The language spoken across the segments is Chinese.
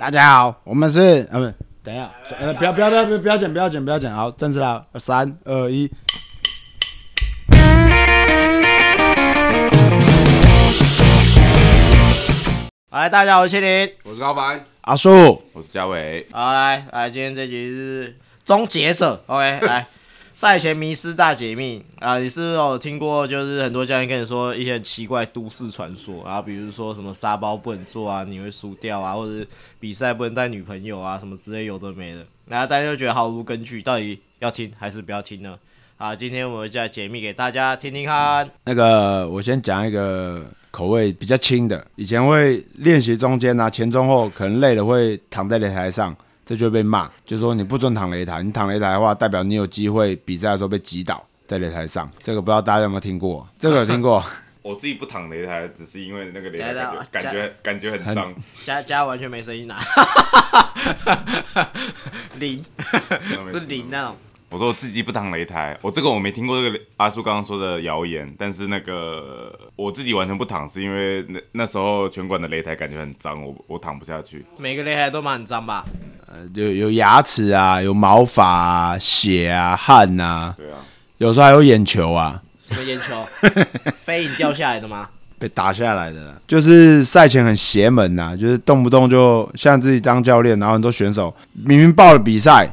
大家好，我们是呃不，等一下，呃不要不要不要不要不要剪不要剪不要剪，好，正式啦，三二一。来，大家好，我是麒麟。我是高凡，阿叔，我是嘉伟。好，来来，今天这集是终结者，OK，来赛前迷失大解密啊！你是不是有听过？就是很多教练跟你说一些很奇怪都市传说，然后比如说什么沙包不能做啊，你会输掉啊，或者比赛不能带女朋友啊，什么之类有的没的，然后大家就觉得毫无根据，到底要听还是不要听呢？啊，今天我们就来解密给大家听听看。那个我先讲一个口味比较轻的，以前会练习中间啊，前中后可能累了会躺在擂台上，这就会被骂，就说你不准躺擂台，你躺擂台的话，代表你有机会比赛的时候被击倒在擂台上。这个不知道大家有没有听过？这个有听过？我自己不躺擂台，只是因为那个擂台感觉感觉感觉很脏，家家完全没声音啊，零，不是零那种。我说我自己不躺擂台，我这个我没听过这个阿叔刚刚说的谣言，但是那个我自己完全不躺，是因为那那时候拳馆的擂台感觉很脏，我我躺不下去。每个擂台都蛮很脏吧？呃，有有牙齿啊，有毛发啊，血啊，汗啊，对啊，有时候还有眼球啊，什么眼球？飞影掉下来的吗？被打下来的啦。就是赛前很邪门呐、就是动不动就像自己当教练，然后很多选手明明报了比赛，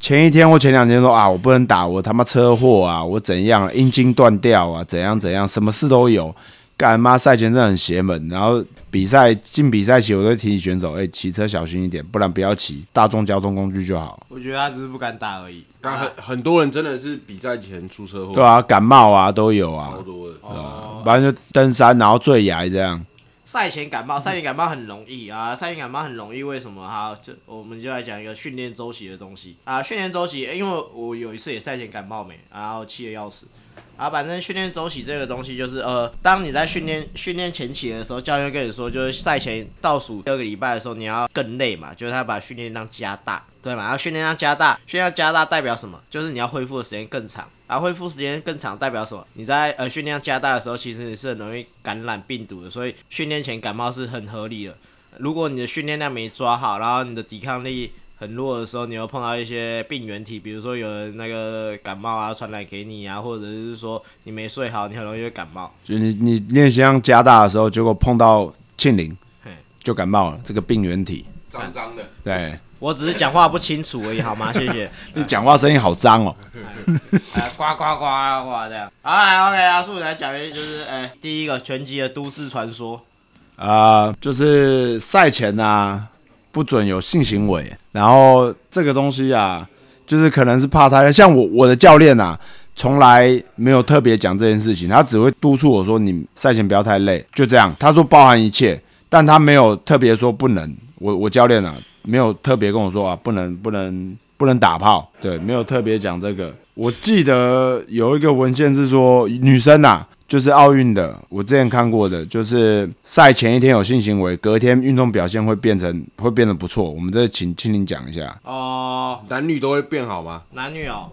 前一天或前两天说啊，我不能打，我他妈车祸啊，我怎样阴茎断掉啊，怎样怎样，什么事都有。干妈赛前真的很邪门，然后比赛进比赛前，我都提醒选手，哎、骑车小心一点，不然不要骑大众交通工具就好。我觉得他只是不敢打而已。啊但很很多人真的是比赛前出车祸，对啊，感冒啊都有啊超，多的。哦，不然就登山然后坠崖这样。赛前感冒，赛前感冒很容易啊，赛前感冒很容易，为什么哈？这我们就来讲一个训练周期的东西啊。训练周期，因为我有一次也赛前感冒没，然后气得要死。啊，反正训练周期这个东西就是，呃，当你在训练训练前期的时候，教练跟你说，就是赛前倒数第二个礼拜的时候，你要更累嘛，就是他把训练量加大，对嘛？然后训练量加大，训练量加大代表什么？就是你要恢复的时间更长。然后恢复时间更长代表什么？你在呃训练量加大的时候，其实你是很容易感染病毒的，所以训练前感冒是很合理的。如果你的训练量没抓好，然后你的抵抗力很弱的时候，你又碰到一些病原体，比如说有人那个感冒啊传染给你啊，或者是说你没睡好，你很容易会感冒。就你你练习量加大的时候，结果碰到庆龄嘿，就感冒了，这个病原体。脏脏的，对我只是讲话不清楚而已，好吗？谢谢。你讲话声音好脏哦。哎，呱呱呱呱这样。好，来 OK，阿树来讲一就是，哎、第一个拳击的都市传说。啊、就是赛前啊，不准有性行为。然后这个东西啊，就是可能是怕他，像我我的教练啊，从来没有特别讲这件事情，他只会督促我说你赛前不要太累，就这样。他说包含一切，但他没有特别说不能。我我教练啊，没有特别跟我说啊，不能不能不能打炮，对，没有特别讲这个。我记得有一个文献是说，女生啊，就是奥运的，我之前看过的，就是赛前一天有性行为，隔天运动表现会变成会变得不错。我们这请请您讲一下。哦，男女都会变好吗？男女哦，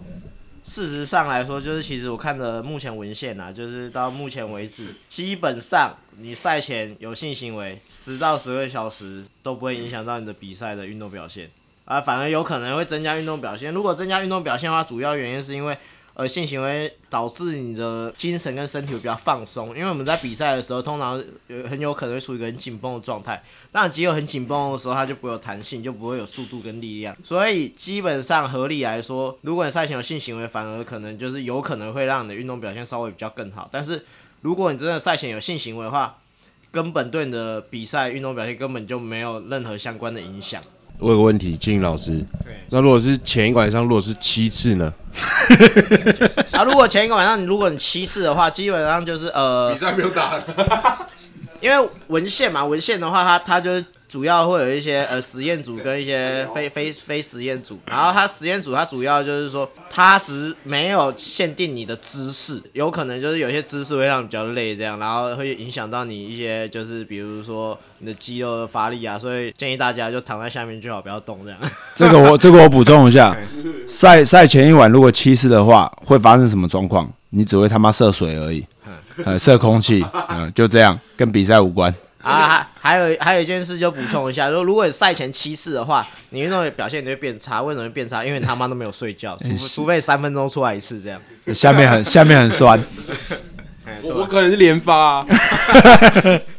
事实上来说，就是其实我看的目前文献啊，就是到目前为止，基本上你赛前有性行为，十到十二小时都不会影响到你的比赛的运动表现啊，反而有可能会增加运动表现。如果增加运动表现的话，主要原因是因为。呃，性行为导致你的精神跟身体会比较放松，因为我们在比赛的时候，通常有很有可能会处于一个很紧绷的状态。当然，肌肉很紧绷的时候，它就不会有弹性，就不会有速度跟力量。所以基本上合理来说，如果你赛前有性行为，反而可能就是有可能会让你的运动表现稍微比较更好。但是如果你真的赛前有性行为的话，根本对你的比赛运动表现根本就没有任何相关的影响。我有个问题，金老师，那如果是前一个晚上，如果是七次呢？啊，如果前一个晚上你如果你七次的话，基本上就是呃，比赛没有打，因为文献嘛，文献的话，它它就是主要会有一些呃实验组跟一些非非非实验组，然后它实验组它主要就是说，它只没有限定你的姿势，有可能就是有些姿势会让你比较累这样，然后会影响到你一些就是比如说你的肌肉的发力啊，所以建议大家就躺在下面最好，不要动这样。这个我 这个我补充一下，赛赛前一晚如果七次的话，会发生什么状况？你只会他妈射水而已，呃，射空气，嗯、就这样，跟比赛无关。啊，还还有还有一件事就补充一下，说 如果你赛前七次的话，你运动表现你会变差。为什么会变差？因为你他妈都没有睡觉，除除非三分钟出来一次这样。下面很 下面很酸，我我可能是连发啊，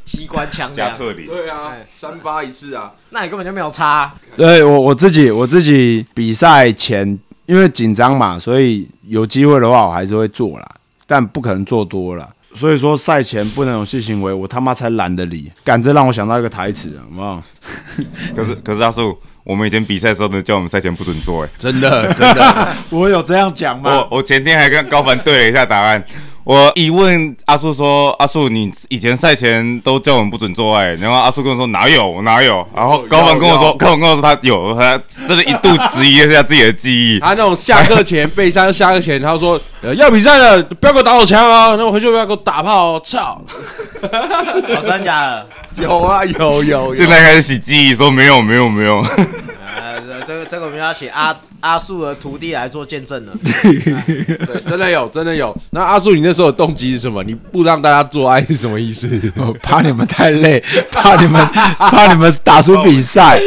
机关枪加特林，对啊，三发一次啊，那你根本就没有差。对我我自己我自己比赛前因为紧张嘛，所以有机会的话我还是会做啦，但不可能做多了。所以说赛前不能有性行为，我他妈才懒得理。干这让我想到一个台词，好不好？可是可是阿树，我们以前比赛的时候呢，叫我们赛前不准做，哎，真的真的，我有这样讲吗？我我前天还跟高凡对了一下答案。我一问阿树说：“阿树，你以前赛前都叫我们不准做爱。”然后阿树跟我说：“哪有哪有。”然后高凡跟我说：“高凡跟我说他有，他真的一度质疑一下自己的记忆。他那种下课前备赛，下课前他说呃要比赛了，不要给我打手枪啊，那我回去不要给我打炮哦，操！哦，真的假的？有啊有有现在开始洗记忆，说没有没有没有。呃，这这个这个我们要请阿阿树的徒弟来做见证了。对，真的有真的有。那阿树，你那时候的动机是什么？你不让大家做爱是什么意思？我怕你们太累，怕你们怕你们打输比赛。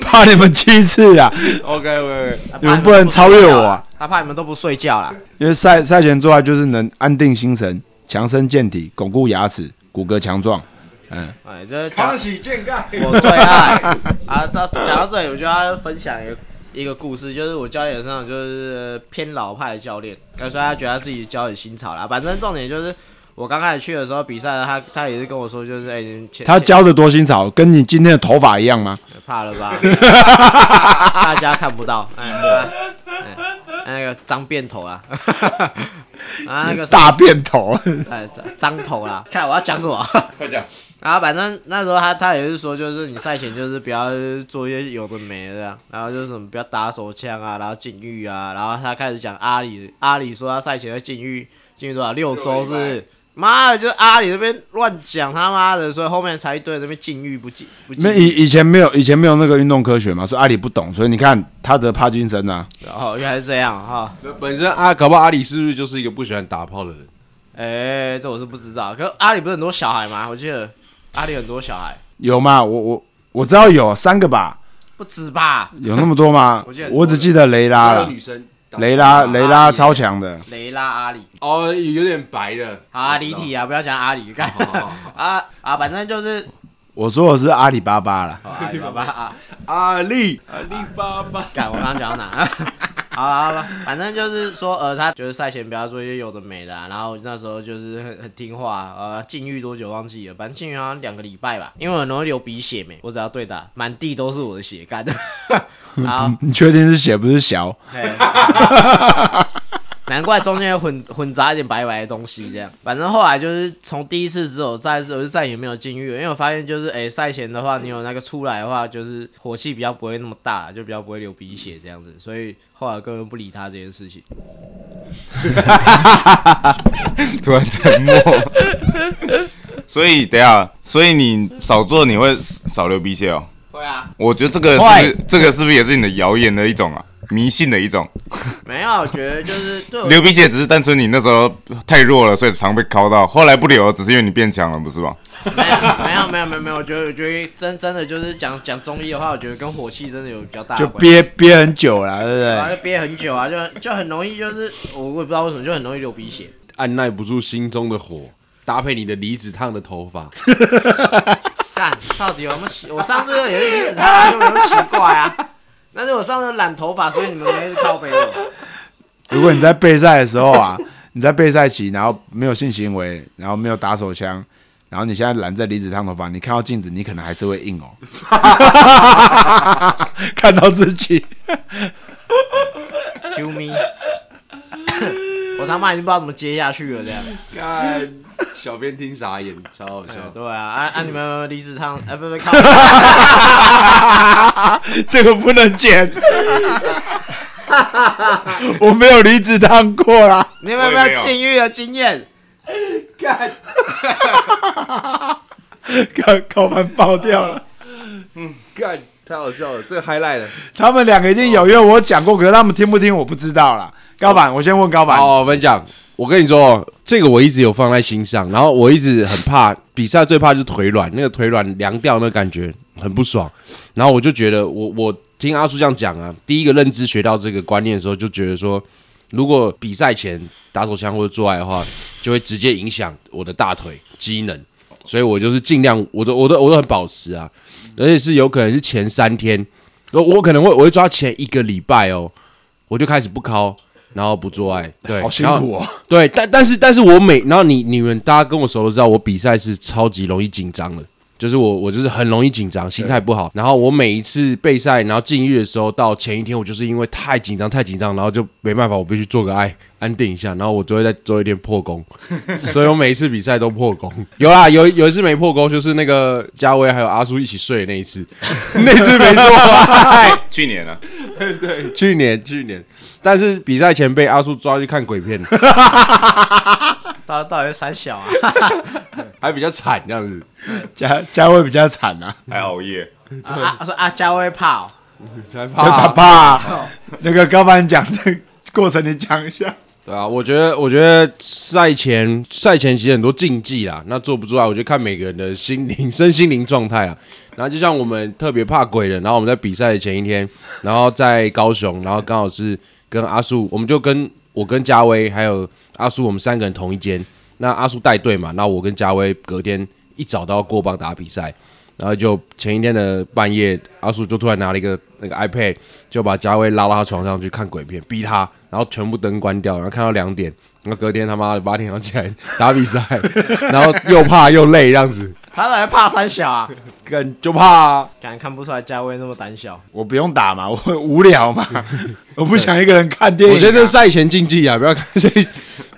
怕你们七次啊！OK OK，你们不能超越我啊他怕你们都不睡觉啦。因为赛赛前做爱就是能安定心神、强身健体、巩固牙齿、骨骼强壮。嗯，哎，这讲喜健盖。我最爱啊！到讲到这里，我就要分享一个一个故事，就是我教练身上就是偏老派的教练，所以他觉得他自己教很新潮啦。反正重点就是我刚开始去的时候比赛，他他也是跟我说，就是哎，他教的多新潮，跟你今天的头发一样吗？怕了吧？大家看不到，哎，啊哎那个脏辫头啊，啊那个大便头，哎脏头啦，看我要讲什么？快讲！然后反正那时候他他也是说，就是你赛前就是不要做一些有的没的然后就是什么不要打手枪啊，然后禁欲啊，然后他开始讲阿里，阿里说他赛前要禁欲禁欲多少六周是是？妈的，就是阿里那边乱讲他妈的，所以后面才一堆那边禁欲不禁不禁没以以前没有以前没有那个运动科学嘛，所以阿里不懂，所以你看他得帕金森啊，然后原来是这样哈，本身啊，搞不好阿里是不是就是一个不喜欢打炮的人？哎、这我是不知道，可是阿里不是很多小孩吗？我记得阿里很多小孩，有吗？我我我知道有三个吧，不止吧？有那么多吗 我记得？我只记得雷拉了，女生雷拉雷拉超强的，雷拉阿里。哦，有点白的。好啊，离题啊，不要讲阿里，干 啊啊，反正就是我说我是阿里巴巴啦。阿里巴巴啊，阿里阿里巴巴，干我刚刚讲到哪？好了好了，反正就是说，呃，他觉得赛前不要做一些有的没的、啊，然后那时候就是很很听话，呃，禁欲多久忘记了，反正禁欲好像两个礼拜吧，因为我很容易流鼻血没，我只要对打，满地都是我的血干，然后 你确定是血不是小？难怪中间有混 混杂一点白白的东西，这样。反正后来就是从第一次之后，再我就再也没有禁欲，因为我发现就是，哎、赛前的话，你有那个出来的话，就是火气比较不会那么大，就比较不会流鼻血这样子，所以后来根本不理他这件事情。突然沉默。所以等下，所以你少做你会少流鼻血哦。会啊，我觉得这个是不是这个是不是也是你的谣言的一种啊？迷信的一种。没有，我觉得就是对我流鼻血只是单纯你那时候太弱了，所以常被敲到。后来不流，只是因为你变强了，不是吗？没有没有没有没有没有，我觉得我觉得真真的就是讲讲中医的话，我觉得跟火气真的有比较大的就关系。憋憋很久了，对不对？然后就憋很久啊，就就很容易就是我我也不知道为什么就很容易流鼻血。按耐不住心中的火，搭配你的离子烫的头发，干，到底有没有奇？我上次也是离子烫，有没有奇怪啊。但是我上次染头发，所以你们没是靠背我。如果你在备赛的时候啊，你在备赛期，然后没有性行为，然后没有打手枪，然后你现在染在离子烫头发，你看到镜子，你可能还是会硬哦。看到自己，啾咪，我他妈已经不知道怎么接下去了，这样。看小编听傻眼，超好笑。对啊，啊啊！你们有没有离子烫？哎，不不，靠！这个不能剪。我没有离子烫过啦，你们有没有禁欲的经验？靠靠盘爆掉了。干，太好笑了，这个 highlight 了。他们两个一定有，因为我讲过，可是他们听不听我不知道啦。高板，我先问高板，哦，我跟你讲。我跟你说，这个我一直有放在心上，然后我一直很怕比赛，最怕就是腿软，那个腿软凉掉那感觉很不爽。然后我就觉得我，我听阿叔这样讲啊，第一个认知学到这个观念的时候，就觉得说，如果比赛前打手枪或者做爱的话，就会直接影响我的大腿机能，所以我就是尽量，我都我都我都很保持啊，而且是有可能是前三天，我我可能会我会抓前一个礼拜哦，我就开始不敲，然后不做爱，对，好辛苦哦。对，但但是但是我每然后你你们大家跟我熟都知道，我比赛是超级容易紧张的，就是我我就是很容易紧张，心态不好。然后我每一次备赛，然后禁欲的时候，到前一天我就是因为太紧张太紧张，然后就没办法，我必须做个爱安定一下，然后我就会在最后一天破功，所以我每一次比赛都破功。有啦，有有一次没破功，就是那个嘉威还有阿叔一起睡的那一次，那次没做爱。去年啊，去年去年，但是比赛前被阿叔抓去看鬼片。到到底是三小啊？还比较惨这样子。嘉嘉威比较惨啊，还熬夜，啊啊说啊，嘉威怕哦，才就他怕啊那个高班讲这过程，你讲一下。对啊，我觉得，我觉得赛前赛前其实很多禁忌啦，那做不做爱，我觉得看每个人的心灵、身心灵状态啊。然后就像我们特别怕鬼的，然后我们在比赛的前一天，然后在高雄，然后刚好是跟阿树，我们就跟我跟嘉威还有阿树，我们三个人同一间。那阿叔带队嘛，那我跟嘉威隔天一早都要过磅打比赛，然后就前一天的半夜，阿叔就突然拿了一个那个 iPad，就把嘉威拉到他床上去看鬼片，逼他，然后全部灯关掉，然后看到两点，然后隔天他妈的八点要起来打比赛，然后又怕又累这样子，他来怕三小啊？更就怕、啊。敢看不出来嘉威那么胆小。我不用打嘛，我很无聊嘛，我不想一个人看电影啊。我觉得这是赛前竞技啊，不要看，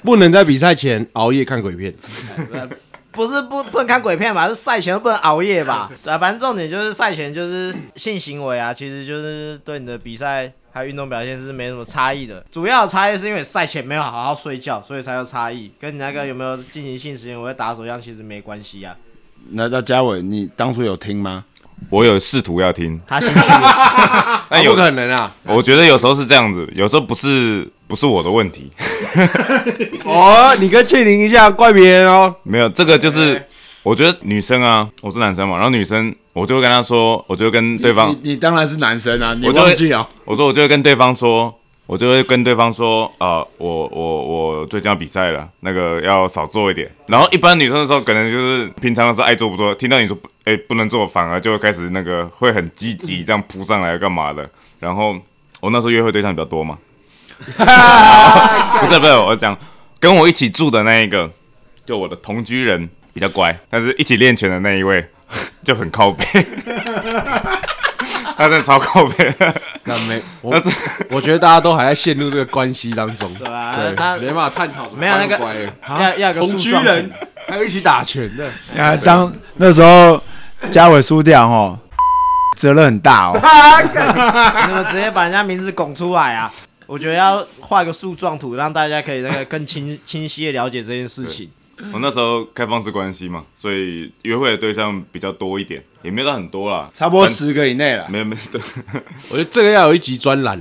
不能在比赛前熬夜看鬼片。不是不不能看鬼片吧？是赛前不能熬夜吧？啊，反正重点就是赛前就是性行为啊，其实就是对你的比赛还有运动表现是没什么差异的。主要的差异是因为赛前没有好好睡觉，所以才有差异，跟你那个有没有进行性实验，我会打手样其实没关系啊。那那嘉伟，你当初有听吗？我有试图要听，他心虚了，但有不可能啊！我觉得有时候是这样子，有时候不是不是我的问题，哦，你跟庆林一下，怪别人哦。没有这个就是，我觉得女生啊，我是男生嘛，然后女生我就会跟她说，我就会跟对方你你当然是男生啊，你我就会忘记了。我说我就会跟对方说，我就会跟对方说，啊、我我我最近要比赛了，那个要少做一点。然后一般女生的时候，可能就是平常的时候爱做不做，听到你说不，哎、不能做，反而就会开始那个会很积极这样扑上来干嘛的。然后我那时候约会对象比较多嘛，不是不是，我讲跟我一起住的那一个，就我的同居人比较乖，但是一起练拳的那一位 就很靠背。他真的超靠背的，那没，我那这我觉得大家都还在陷入这个关系当中，对吧？他没办法探讨什么没有那个乖不乖要要有个同树状居人，还有一起打拳的，啊，当那时候嘉伟输掉哦，责任很大哦。你们直接把人家名字拱出来啊！我觉得要画个树状图，让大家可以那个更清 清晰的了解这件事情。我那时候开放式关系嘛，所以约会的对象比较多一点，也没有到很多啦，差不多十个以内了。没有没有，这 我觉得这个要有一集专栏，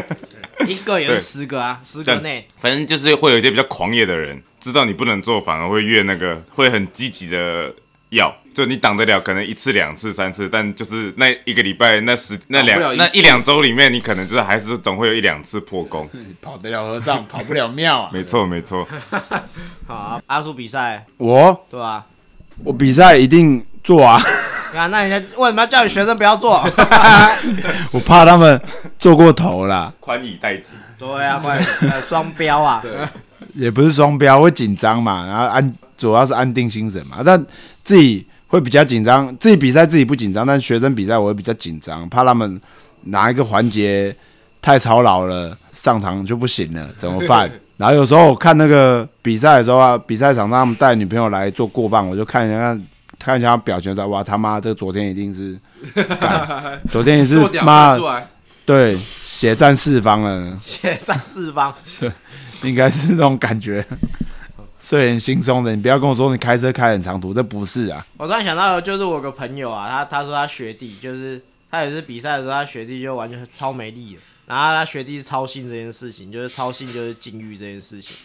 一个也是十个啊，十个但内。反正就是会有一些比较狂野的人，知道你不能做，反而会越那个会很积极的要，就你挡得了，可能一次、两次、三次，但就是那一个礼拜、那十、那两那一两周里面，你可能就是还是总会有一两次破功。跑得了和尚跑不了庙啊！没 错没错，好啊，阿叔比赛我对吧？我比赛一定做啊，啊，那人家为什么要叫你学生不要做？我怕他们做过头了，宽以待己。对啊，快呃双标啊！也不是双标，会紧张嘛，然后安主要是安定心神嘛，但自己会比较紧张，自己比赛自己不紧张，但学生比赛我会比较紧张，怕他们哪一个环节太操劳了，上场就不行了，怎么办？然后有时候我看那个比赛的时候啊，比赛场上他们带女朋友来做过磅，我就看一下看一下他表情，在哇他妈这个昨天一定是，昨天也是 妈对血战四方了。血战四方，应该是那种感觉，睡眼惺忪的。你不要跟我说你开车开很长途，这不是啊。我突然想到，就是我个朋友啊，他他说他学弟就是他也是比赛的时候，他学弟就完全超没力了。然后他学弟是操性这件事情，就是操性就是禁欲这件事情。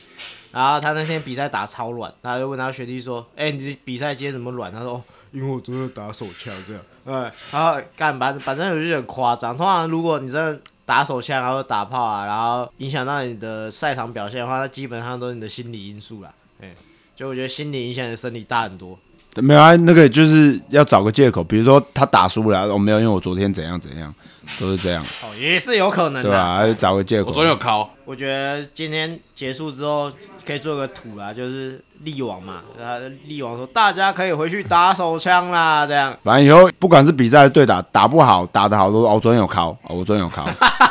然后他那天比赛打超软，他就问他学弟说：“哎、你比赛今天怎么软？”他说：“哦，因为我昨天打手枪这样。”哎，然后干反反正有就很夸张。通常如果你真的打手枪，然后打炮啊，然后影响到你的赛场表现的话，那基本上都是你的心理因素啦。哎，就我觉得心理影响你的生理大很多。没有啊，那个就是要找个借口，比如说他打输了，我、哦、没有，因为我昨天怎样怎样，都是这样，哦，也是有可能的。对吧、啊？找个借口。我昨天有考，我觉得今天结束之后可以做个图啦，就是力王嘛，他力王说大家可以回去打手枪啦，这样。反正以后不管是比赛对打，打不好打得好都哦，我昨天有考，哦，我昨天有考，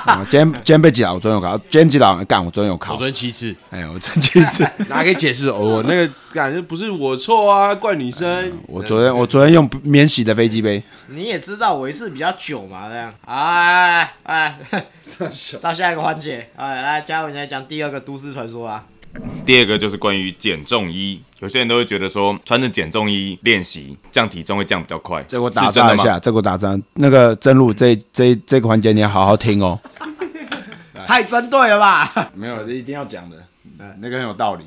嗯 今天今天被击倒，我昨天有考，今天击倒干，我昨天有考我昨，天七次，哎，我真七次，哪可以解释？哦，我那个感觉不是我错啊，怪女生。我昨天我昨天用免洗的飞机杯，你也知道我一次比较久嘛，这样。好来来来，到下一个环节，哎，来嘉文来讲第二个都市传说啊。第二个就是关于减重衣，有些人都会觉得说穿着减重衣练习降体重会降比较快，这个我打是真的吗？岔一下，这个我打岔，那个真路这这这个环节你要好好听哦，太针对了吧？没有，这一定要讲的，那个很有道理。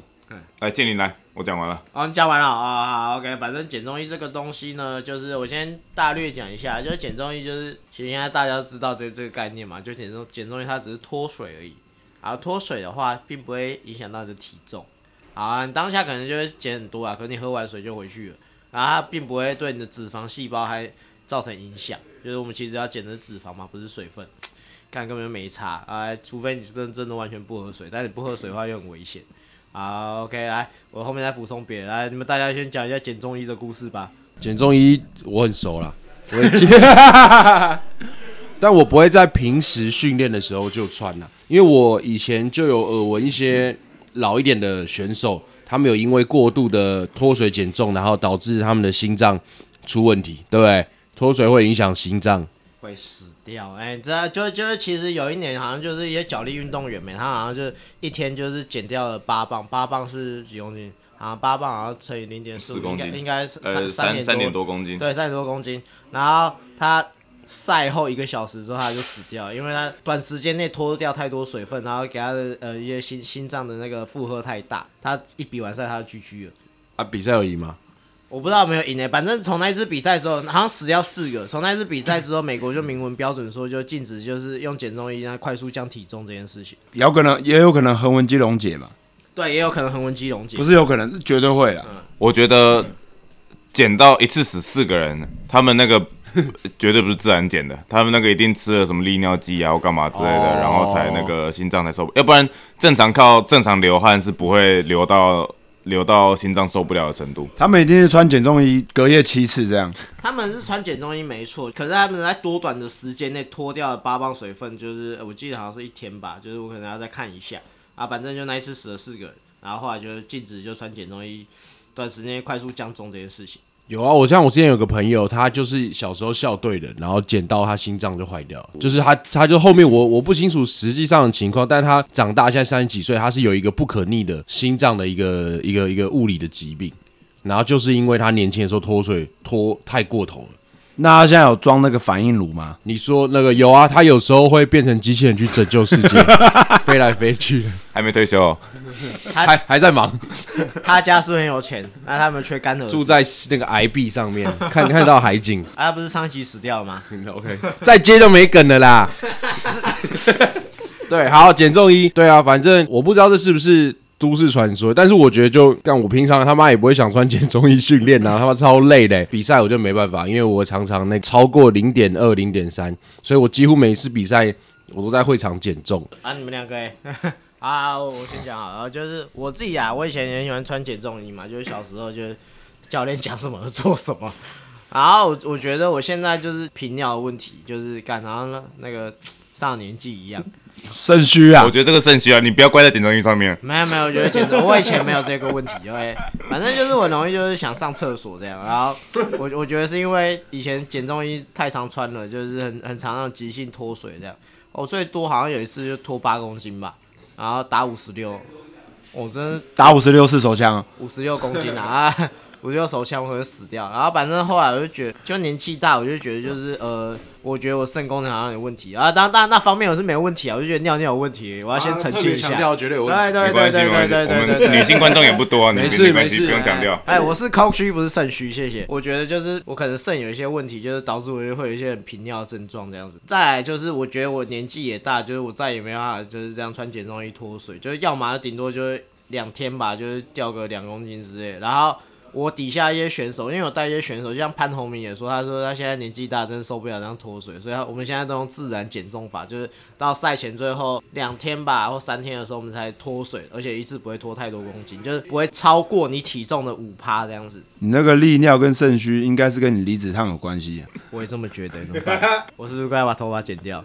来，建林来，我讲完了。好，你讲完了啊、好，OK。反正减重衣这个东西呢，就是我先大略讲一下，就是减重衣就是其实现在大家都知道这这个概念嘛，就减重减重衣它只是脱水而已，然后脱水的话并不会影响到你的体重，好啊，你当下可能就会减很多啊，可是你喝完水就回去了，然后它并不会对你的脂肪细胞还造成影响，就是我们其实要减的是脂肪嘛，不是水分，看根本就没差啊，除非你真真的完全不喝水，但你不喝水的话又很危险。好，OK，来，我后面再补充别的。来，你们大家先讲一下减重医的故事吧。减重医我很熟了，我会接，但我不会在平时训练的时候就穿了，因为我以前就有耳闻一些老一点的选手，他们有因为过度的脱水减重，然后导致他们的心脏出问题，对不对？脱水会影响心脏，会死掉，哎、这就就是其实有一年好像就是一些脚力运动员们，他好像就一天就是减掉了八磅，八磅是几公斤？好像八磅好像乘以零点四4，公斤应该应该是三三点多公斤，对，三点多公斤。然后他赛后一个小时之后他就死掉了，因为他短时间内脱掉太多水分，然后给他的呃一些心心脏的那个负荷太大，他一比完赛他就 GG 了。啊，比赛有赢吗？我不知道有没有赢诶、反正从那一次比赛之后，好像死掉四个。从那一次比赛之后，美国就明文标准说，就禁止就是用减重衣来快速降体重这件事情。有可能也有可能横纹肌溶解嘛，对，也有可能横纹肌溶解。不是有可能是绝对会的。我觉得减到一次死四个人，他们那个 绝对不是自然减的，他们那个一定吃了什么利尿剂啊或干嘛之类的，哦然后才那个心脏才受不，要不然正常靠正常流汗是不会流到流到心脏受不了的程度。他们一定是穿减重衣，隔夜七次这样。他们是穿减重衣没错，可是他们在多短的时间内脱掉了八磅水分，就是呃我记得好像是一天吧，就是我可能要再看一下啊。反正就那一次死了四个人，然后后来就是禁止就穿减重衣，短时间内快速降重这件事情。有啊，我像我之前有个朋友，他就是小时候校对的，然后捡到他心脏就坏掉，就是他他就后面我我不清楚实际上的情况，但他长大现在三十几岁，他是有一个不可逆的心脏的一个一个一个物理的疾病，然后就是因为他年轻的时候脱水脱太过头了。那他现在有装那个反应炉吗？你说那个有啊，他有时候会变成机器人去拯救世界，飞来飞去，还没退休哦、还还在忙，他家是很有钱，那他们缺干儿子住在那个崖壁上面，看看到海景。啊，他不是上期死掉了吗？OK，再接就没梗了啦。对，好，减重一，对啊，反正我不知道这是不是都市传说，但是我觉得就干我平常他妈也不会想穿减重衣训练啊，他妈超累的。比赛我就没办法，因为我常常那超过零点二、零点三，所以我几乎每次比赛我都在会场减重。啊，你们两个哎，啊，我先讲好了，就是我自己啊，我以前也很喜欢穿减重衣嘛，就是小时候就是教练讲什么做什么。然后我我觉得我现在就是频尿的问题，就是感好像那那个上年纪一样。肾虚啊。我，觉得这个肾虚啊，你不要怪在减重衣上面。没有没有，我觉得减重，我以前没有这个问题，OK，反正就是我容易就是想上厕所这样，然后我 我觉得是因为以前减重衣太常穿了，就是很很常那种急性脱水这样，我最多好像有一次就脱八公斤吧，然后打五十六，我真的打五十六次手枪啊，五十六公斤啊，啊我就要手枪，我可能死掉。然后反正后来我就觉得，就年纪大，我就觉得就是呃，我觉得我肾功能好像有问题啊。当然，当然那方面我是没有问题啊，我就觉得尿尿有问题，我要先澄清一下。强调绝对有问题。对对对对对对对对对。们女性观众也不多啊，没事你没事不用强调。哎，我是空虚，不是肾虚，谢谢。我觉得就是我可能肾有一些问题，就是导致我会有一些很频尿的症状这样子。再来就是我觉得我年纪也大，就是我再也没办法就是这样穿减重衣脱水，就是要么顶多就是两天吧，就是掉个两公斤之类。然后我底下一些选手，因为我带一些选手，就像潘宏明也说，他说他现在年纪大，真的受不了这样脱水，所以他我们现在都用自然减重法，就是到赛前最后两天吧或三天的时候，我们才脱水，而且一次不会脱太多公斤，就是不会超过你体重的五趴这样子。你那个利尿跟肾虚，应该是跟你离子烫有关系、啊。我也这么觉得，怎么办？我是不是该把头发剪掉？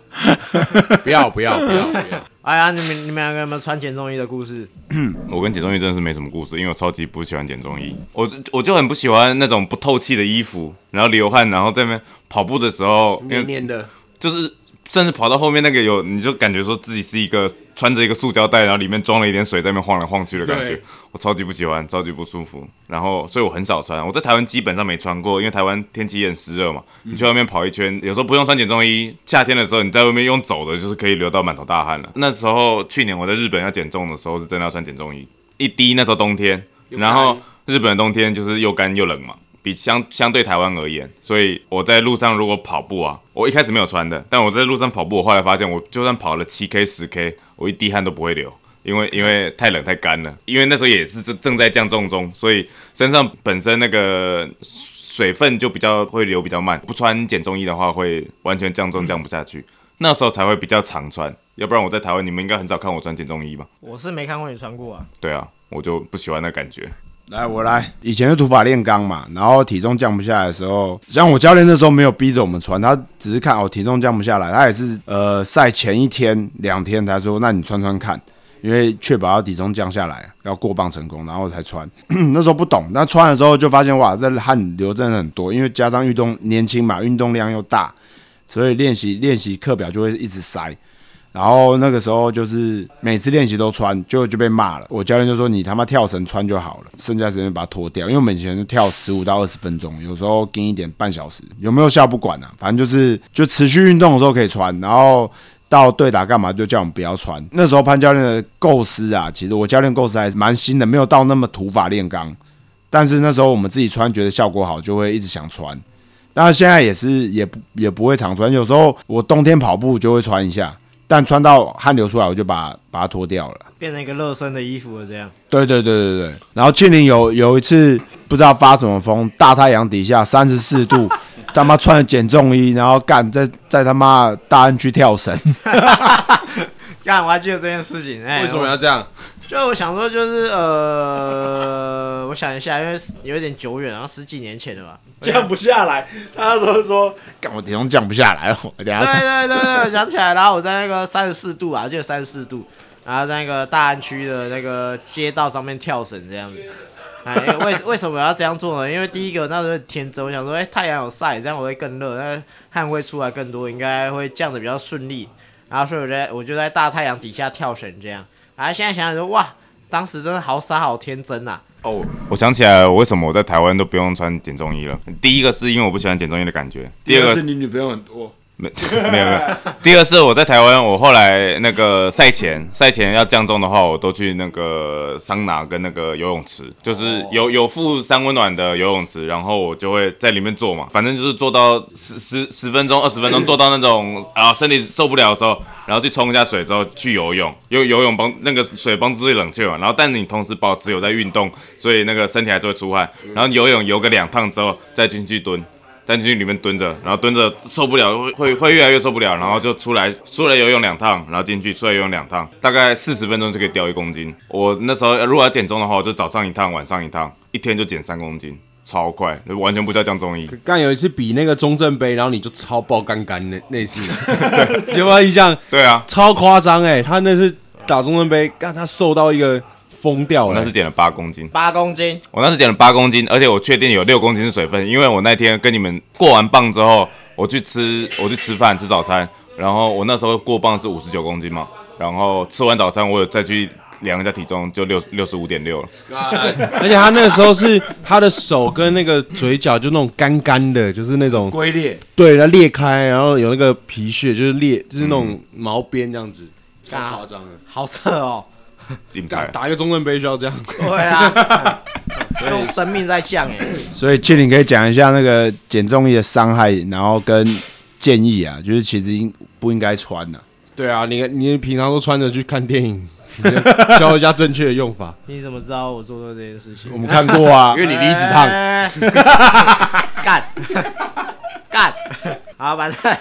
不要不要不要不要！哎呀，你们你们两个有没有穿减重衣的故事？我跟减重衣真的是没什么故事，因为我超级不喜欢减重衣，我我就很不喜欢那种不透气的衣服，然后流汗，然后在那边跑步的时候，黏黏的，就是甚至跑到后面那个有，你就感觉说自己是一个穿着一个塑胶袋，然后里面装了一点水，在那边晃来晃去的感觉，我超级不喜欢，超级不舒服。然后，所以我很少穿。我在台湾基本上没穿过，因为台湾天气也很湿热嘛，你去外面跑一圈，有时候不用穿减重衣，夏天的时候你在外面用走的，就是可以流到满头大汗了。那时候去年我在日本要减重的时候，是真的要穿减重衣，一滴那时候冬天，然后日本的冬天就是又干又冷嘛。比相相对台湾而言，所以我在路上如果跑步啊，我一开始没有穿的，但我在路上跑步，我后来发现，我就算跑了七 K 十 K，我一滴汗都不会流，因为因为太冷太干了，因为那时候也是正正在降重中，所以身上本身那个水分就比较会流比较慢，不穿减重衣的话会完全降重降不下去，那时候才会比较常穿，要不然我在台湾你们应该很少看我穿减重衣吧？我是没看过你穿过啊。对啊，我就不喜欢那感觉。来，我来。以前是土法炼钢嘛，然后体重降不下来的时候，像我教练那时候没有逼着我们穿，他只是看哦体重降不下来，他也是呃赛前一天两天他说，那你穿穿看，因为确保要体重降下来，要过磅成功，然后才穿。那时候不懂，那穿的时候就发现哇，这汗流真的很多，因为加上运动年轻嘛，运动量又大，所以练习练习课表就会一直塞。然后那个时候就是每次练习都穿，就就被骂了。我教练就说：“你他妈跳绳穿就好了，剩下时间把它脱掉。”因为我们以前就跳十五到二十分钟，有时候跟一点半小时，有没有效不管啊，反正就是就持续运动的时候可以穿，然后到对打干嘛就叫我们不要穿。那时候潘教练的构思啊，其实我教练构思还是蛮新的，没有到那么土法炼钢。但是那时候我们自己穿觉得效果好，就会一直想穿。当然现在也是也不也不会常穿，有时候我冬天跑步就会穿一下。但穿到汗流出来，我就把把它脱掉了。变成一个热身的衣服了，这样。对对对对对。然后庆林有有一次不知道发什么疯，大太阳底下三十四度，他妈穿着减重衣，然后干在在他妈大安区跳绳。干，我还记得这件事情。哎、为什么要这样？就我想说，就是呃，我想一下，因为有一点久远，然后十几年前了吧。降不下来，他那时候说，干我体重降不下来了，我等下对。对对对，我想起来，然后我在那个三十四度啊，我记得三十四度，然后在那个大安区的那个街道上面跳绳这样子。哎，为为什么要这样做呢？因为第一个那时候天真，我想说，哎、太阳有晒，这样我会更热，那汗会出来更多，应该会降的比较顺利。然后所以我在我就在大太阳底下跳绳这样。然后现在想想说，哇，当时真的好傻好天真呐、哦，我想起来了，为什么我在台湾都不用穿减重衣了？第一个是因为我不喜欢减重衣的感觉，第二个是你女朋友很多，没 没有没有，第二是我在台湾，我后来那个赛前赛前要降重的话，我都去那个桑拿跟那个游泳池，就是有有附三温暖的游泳池，然后我就会在里面做嘛，反正就是做到十十十分钟二十分钟，做到那种啊身体受不了的时候，然后去冲一下水之后去游泳，游游泳帮那个水帮助自己冷却嘛，然后但你同时保持有在运动，所以那个身体还是会出汗，然后游泳游个两趟之后再进去蹲。在进去里面蹲着，然后蹲着受不了，会会会越来越受不了，然后就出来出来游泳两趟，然后进去出来游泳两趟，大概四十分钟就可以掉一公斤。我那时候如果要减重的话，我就早上一趟，晚上一趟，一天就减三公斤，超快，完全不叫降中医。刚有一次比那个中正杯，然后你就超爆干干那那次，有没有印象？对啊，超夸张哎！他那次打中正杯，干他瘦到一个疯掉了我那次。减了八公斤，八公斤，我那次减了八公斤，而且我确定有六公斤是水分，因为我那天跟你们过完磅之后，我去吃我去吃饭吃早餐，然后我那时候过磅是五十九公斤嘛，然后吃完早餐我有再去量一下体重就六六十五点六了。而且他那个时候是他的手跟那个嘴角就那种干干的，就是那种龟裂，对，它裂开，然后有那个皮屑，就是裂，就是那种毛边这样子，超啊夸张的。好扯哦。金牌，打打一个中正杯需要这样，对啊，用生命在降哎。所以庆林可以讲一下那个减重衣的伤害，然后跟建议啊，就是其实应不应该穿呐、对啊，你你平常都穿着去看电影，教一下正确的用法。你怎么知道我做过这件事情？我们看过啊，因为你离子烫，哎。干。干，好，反正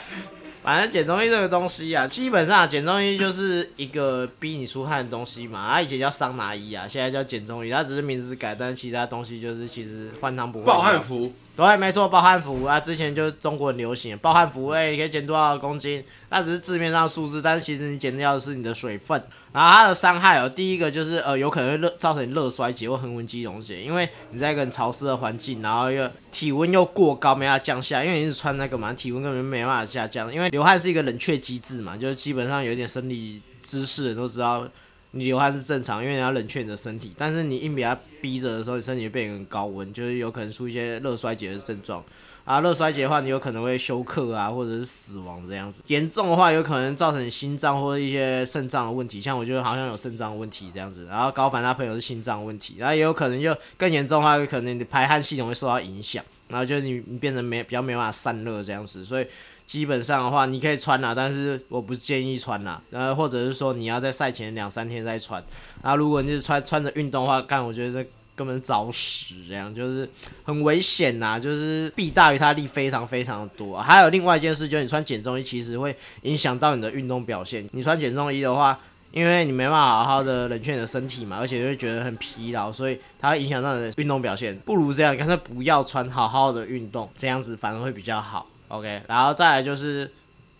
反正减重衣这个东西啊，基本上减重衣就是一个逼你出汗的东西嘛。它以前叫桑拿衣啊，现在叫减重衣，它只是名字改，但其他东西就是其实换汤不换药。暴汗服，对，没错，暴汗服啊，之前就是中国很流行暴汗服，哎、可以减多少公斤？那只是字面上数字，但是其实你减掉的是你的水分。然后它的伤害哦，第一个就是呃，有可能会热造成热衰竭或横纹肌溶解，因为你在一个很潮湿的环境，然后又体温又过高，没办法降下，因为你是穿那个嘛，体温根本没办法下降，因为流汗是一个冷却机制嘛，就是基本上有点生理知识的人都知道。你流汗是正常，因为你要冷却你的身体，但是你硬给它逼着的时候，你身体会变成高温，就是有可能出一些热衰竭的症状。啊，热衰竭的话，你有可能会休克啊，或者是死亡这样子。严重的话，有可能造成心脏或者一些肾脏的问题，像我觉得好像有肾脏问题这样子。然后高凡他朋友是心脏问题，然后也有可能就更严重的话，有可能你的排汗系统会受到影响，然后就是你你变成没比较没办法散热这样子。所以基本上的话，你可以穿啦，但是我不建议穿啦。然后或者是说你要在赛前两三天再穿。然后如果你是穿穿着运动的话，干我觉得这根本找死，这样就是很危险呐、就是弊大于它利非常非常的多、还有另外一件事，就是你穿减重衣其实会影响到你的运动表现。你穿减重衣的话，因为你没办法好好的冷却你的身体嘛，而且会觉得很疲劳，所以它会影响到你的运动表现。不如这样，干脆不要穿，好好的运动，这样子反而会比较好。OK，然后再来就是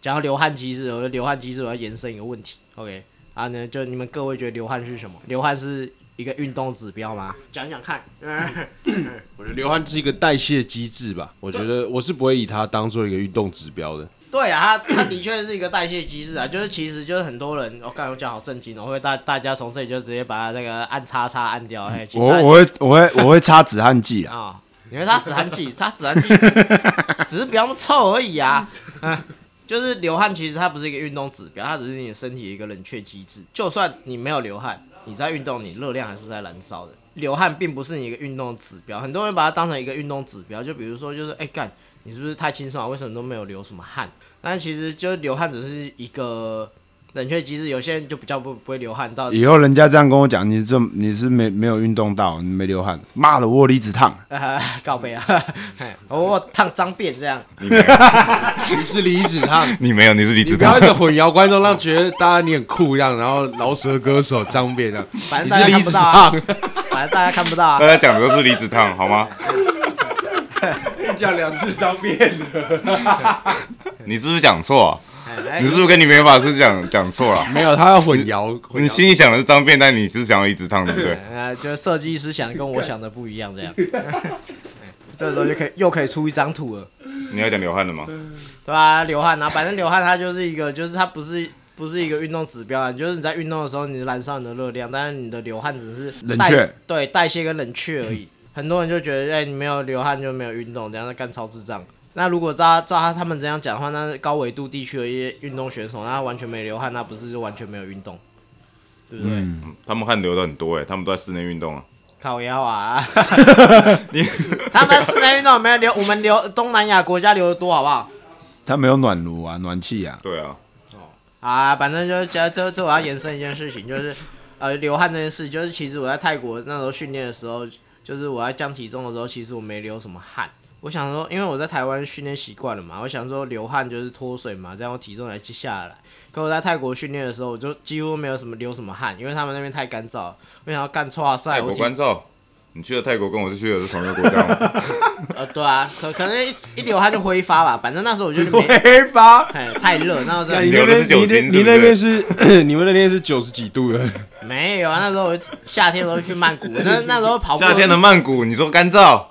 讲到流汗机制，我觉得流汗机制我要延伸一个问题。OK，啊呢，就你们各位觉得流汗是什么？流汗是一个运动指标吗？讲讲看。我觉得流汗是一个代谢机制吧。我觉得我是不会以它当做一个运动指标的。对啊，它它的确是一个代谢机制啊，就是其实就是很多人，我刚才我讲好震惊哦，会大大家从这里就直接把它那个按叉叉按掉，嘿，请大家我我会我会我会擦止汗剂啊，啊、你会擦止汗剂，擦止汗剂，只是不要那么臭而已啊。嗯，就是流汗，其实它不是一个运动指标，它只是你身体的一个冷却机制。就算你没有流汗，你在运动，你热量还是在燃烧的。流汗并不是你一个运动指标，很多人把它当成一个运动指标，就比如说就是哎干、你是不是太轻松了？为什么都没有流什么汗？但其实就流汗只是一个冷却机制，有些人就比较不不会流汗到以后人家这样跟我讲，你这你是没没有运动到，你没流汗，妈的，我有离子烫，呃告背啊，我烫脏辫这样。你没有，你是离子烫，你没有，你是离你子烫不要一。直混淆观众，让觉得大家你很酷一样，然后饶舌歌手张变这样，反正大家你是离子看不到啊烫，反正大家看不到啊大。家讲的都是离子烫，好吗？讲两次张变你是不是讲错、啊？哎你是不是跟你美发师讲讲错了？没有，他要混淆，混你心里想的是脏辫，但你是想要一直烫，对不对？啊，就是设计师想的跟我想的不一样，这样。这时候就可以又可以出一张图了，你要讲流汗了吗？对啊、流汗啊，反正流汗它就是一个，就是它不是不是一个运动指标啊，就是你在运动的时候你燃烧你的热量，但是你的流汗只是冷却，对代谢跟冷却而已。很多人就觉得，哎、你没有流汗就没有运动，这样在干超智障。那如果照照他他们这样讲的话，那高纬度地区的一些运动选手，那他完全没流汗，那不是就完全没有运动，对不对？嗯，他们汗流的很多哎，他们都在室内运动啊。靠腰啊！你 他们室内运动没有流，我们流东南亚国家流的多，好不好？他没有暖炉啊，暖气啊，对啊，哦啊，反正就是这这这我要延伸一件事情，就是 呃流汗这件事，就是其实我在泰国那时候训练的时候，就是我在降体重的时候，其实我没流什么汗。我想说，因为我在台湾训练习惯了嘛，我想说流汗就是脱水嘛，这样我体重才下来。可我在泰国训练的时候，我就几乎没有什么流什么汗，因为他们那边太干燥了。我想要干错赛，泰国我干燥。你去了泰国跟我是去的是同一个国家吗？呃对啊，可可能一一流汗就挥发吧，反正那时候我就没，挥发。哎太热，那时候你那边你那精是不是你那边是你们那边是九十几度的，没有啊，那时候我夏天的时候去曼谷，那那时候跑步夏天的曼谷，你说干燥，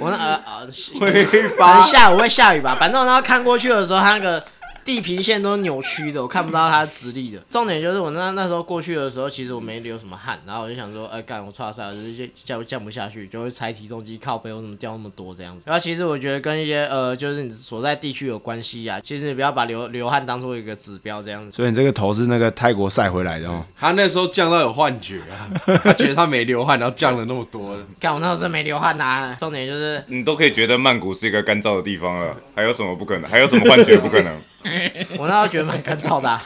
我那呃呃，挥可能下午会下雨吧，反正我那时候看过去的时候，他那个地平线都扭曲的，我看不到它直立的。重点就是我那那时候过去的时候，其实我没流什么汗，然后我就想说，哎、干我差赛，我就是降降不下去，就会踩体重机靠背，我怎么掉那么多这样子。然后其实我觉得跟一些呃，就是你所在地区有关系啊。其实你不要把流流汗当做一个指标这样子。所以你这个头是那个泰国晒回来的哦。他那时候降到有幻觉啊，他觉得他没流汗，然后降了那么多了。干我那时候真没流汗呐、重点就是你都可以觉得曼谷是一个干燥的地方了，还有什么不可能？还有什么幻觉不可能？我那时候觉得蛮干燥的啊、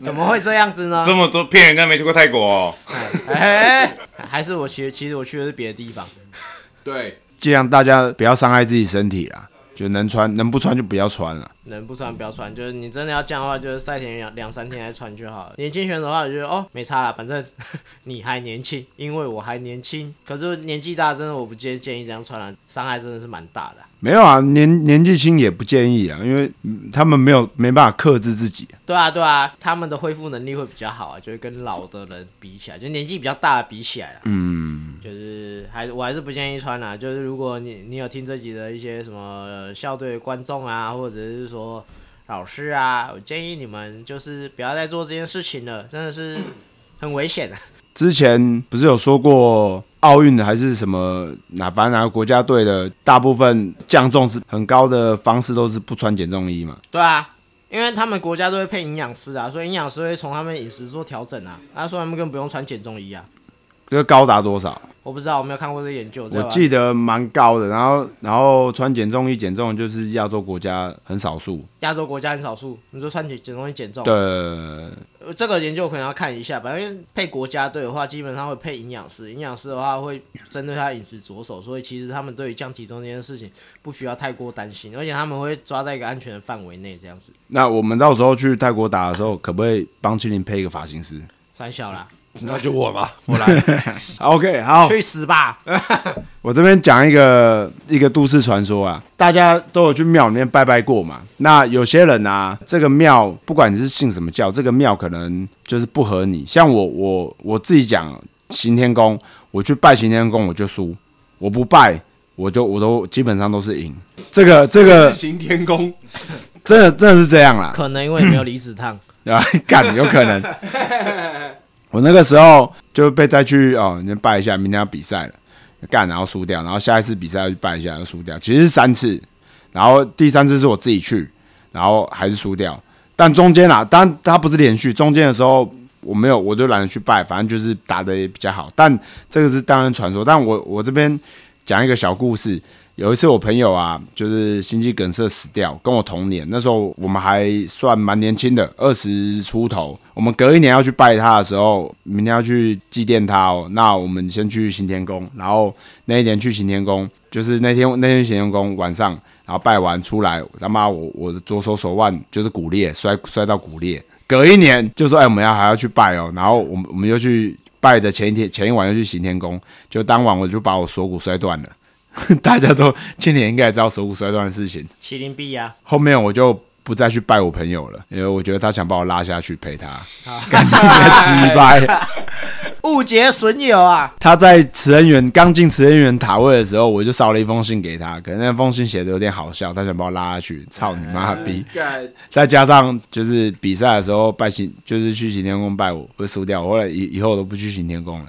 怎么会这样子呢？这么多骗人家没去过泰国、哦，哎、还是我其实其实我去的是别的地方。对，尽量大家不要伤害自己身体啦，就能穿能不穿就不要穿了。能不穿不要穿，就是你真的要这样的话，就是赛前两两三天来穿就好了。年轻选手的话，我觉得哦没差啦，反正 你还年轻，因为我还年轻。可是年纪大，真的我不建建议这样穿了，伤害真的是蛮大的啊。没有啊，年年纪轻也不建议啊，因为嗯他们没有没办法克制自己。对啊对啊，他们的恢复能力会比较好啊，就是跟老的人比起来，就年纪比较大的比起来啦。嗯，就是还我还是不建议穿啦。就是如果你你有听这集的一些什么呃校队观众啊，或者是说老师啊，我建议你们就是不要再做这件事情了，真的是很危险啊。之前不是有说过奥运的还是什么哪反正哪个国家队的，大部分降重是很高的方式都是不穿减重衣嘛。对啊，因为他们国家都会配营养师啊，所以营养师会从他们饮食做调整啊。他说他们根本不用穿减重衣啊。这个高达多少？我不知道，我没有看过这个研究。我记得蛮高的。然后，然后穿减重衣减重就是亚洲国家很少数。亚洲国家很少数，你说穿减减重衣减重，对，呃这个研究可能要看一下，反正配国家队的话，基本上会配营养师，营养师的话会针对他饮食着手，所以其实他们对于降体重这件事情不需要太过担心，而且他们会抓在一个安全的范围内，这样子。那我们到时候去泰国打的时候，可不可以帮青林配一个发型师三小啦，那就我吧，我来。？OK，好，去死吧！我这边讲一个一个都市传说啊，大家都有去庙里面拜拜过嘛。那有些人啊，这个庙不管你是信什么教，这个庙可能就是不合你。像我我我自己讲行天宫，我去拜行天宫我就输，我不拜我就我都基本上都是赢。这个这个行天宫，真的真的是这样啦，可能因为没有离子烫，对吧？干有可能。我那个时候就被带去哦，你拜一下，明天要比赛了，干，然后输掉，然后下一次比赛要去拜一下，又输掉，其实是三次，然后第三次是我自己去，然后还是输掉，但中间啊，当然它不是连续，中间的时候我没有，我就懒得去拜，反正就是打的也比较好，但这个是当然传说，但我我这边讲一个小故事，有一次我朋友啊，就是心肌梗塞死掉，跟我同年，那时候我们还算蛮年轻的，二十出头。我们隔一年要去拜他的时候，明天要去祭奠他哦。那我们先去行天宫，然后那一年去行天宫，就是那天那天行天宫晚上，然后拜完出来，他妈我我的左手手腕就是骨裂，摔摔到骨裂。隔一年就说，哎，我们要还要去拜哦，然后我们我们又去拜的前一天前一晚又去行天宫，就当晚我就把我锁骨摔断了。大家都今年应该也知道手骨摔断的事情。麒麟臂呀，后面我就不再去拜我朋友了，因为我觉得他想把我拉下去陪他，干你个鸡掰！误解损友啊！他在慈恩园刚进慈恩园塔位的时候，我就烧了一封信给他，可能那封信写的有点好笑，他想把我拉下去，操你妈逼！再加上就是比赛的时候拜行，就是去行天宫拜我，会输掉，我后来以以后我都不去行天宫了。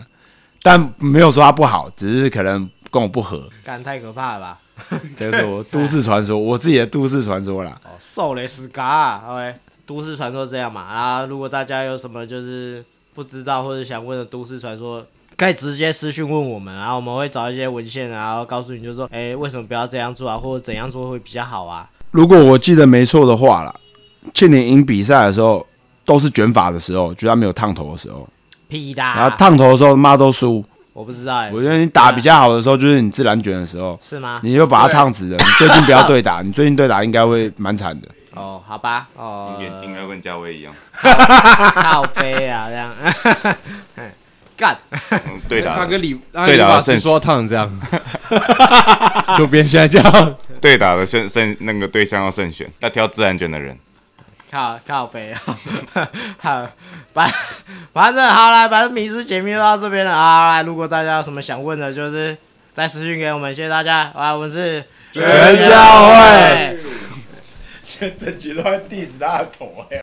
但没有说他不好，只是可能跟我不合，干太可怕了吧！这是我都市传说，我自己的都市传说啦。哦，瘦嘞死嘎啊！OK，都市传说这样嘛。啊，如果大家有什么就是不知道或者想问的都市传说，可以直接私讯问我们，然后我们会找一些文献，然后告诉你，就说，哎、为什么不要这样做啊，或者怎样做会比较好啊？如果我记得没错的话啦，去年赢比赛的时候都是卷发的时候，就他没有烫头的时候，屁然后啦！烫头的时候妈都输。我不知道哎、我觉得你打比较好的时候，就是你自然卷的时候，是吗？你就把它烫直了。你最近不要对打，你最近对打应该会蛮惨的。哦，好吧，哦，你眼睛要跟嘉威一样，好悲啊，这样，干，嗯对打的他跟李他对的啊跟理发师说烫这样，就变现在这样。对打的慎慎那个对象要慎选，要挑自然卷的人。靠靠背啊，好，反反正好了，反正迷失解密就到这边了啊。来，如果大家有什么想问的，就是再私信给我们，谢谢大家。啊，我们是全教会。全整局都在 diss 他的头哎、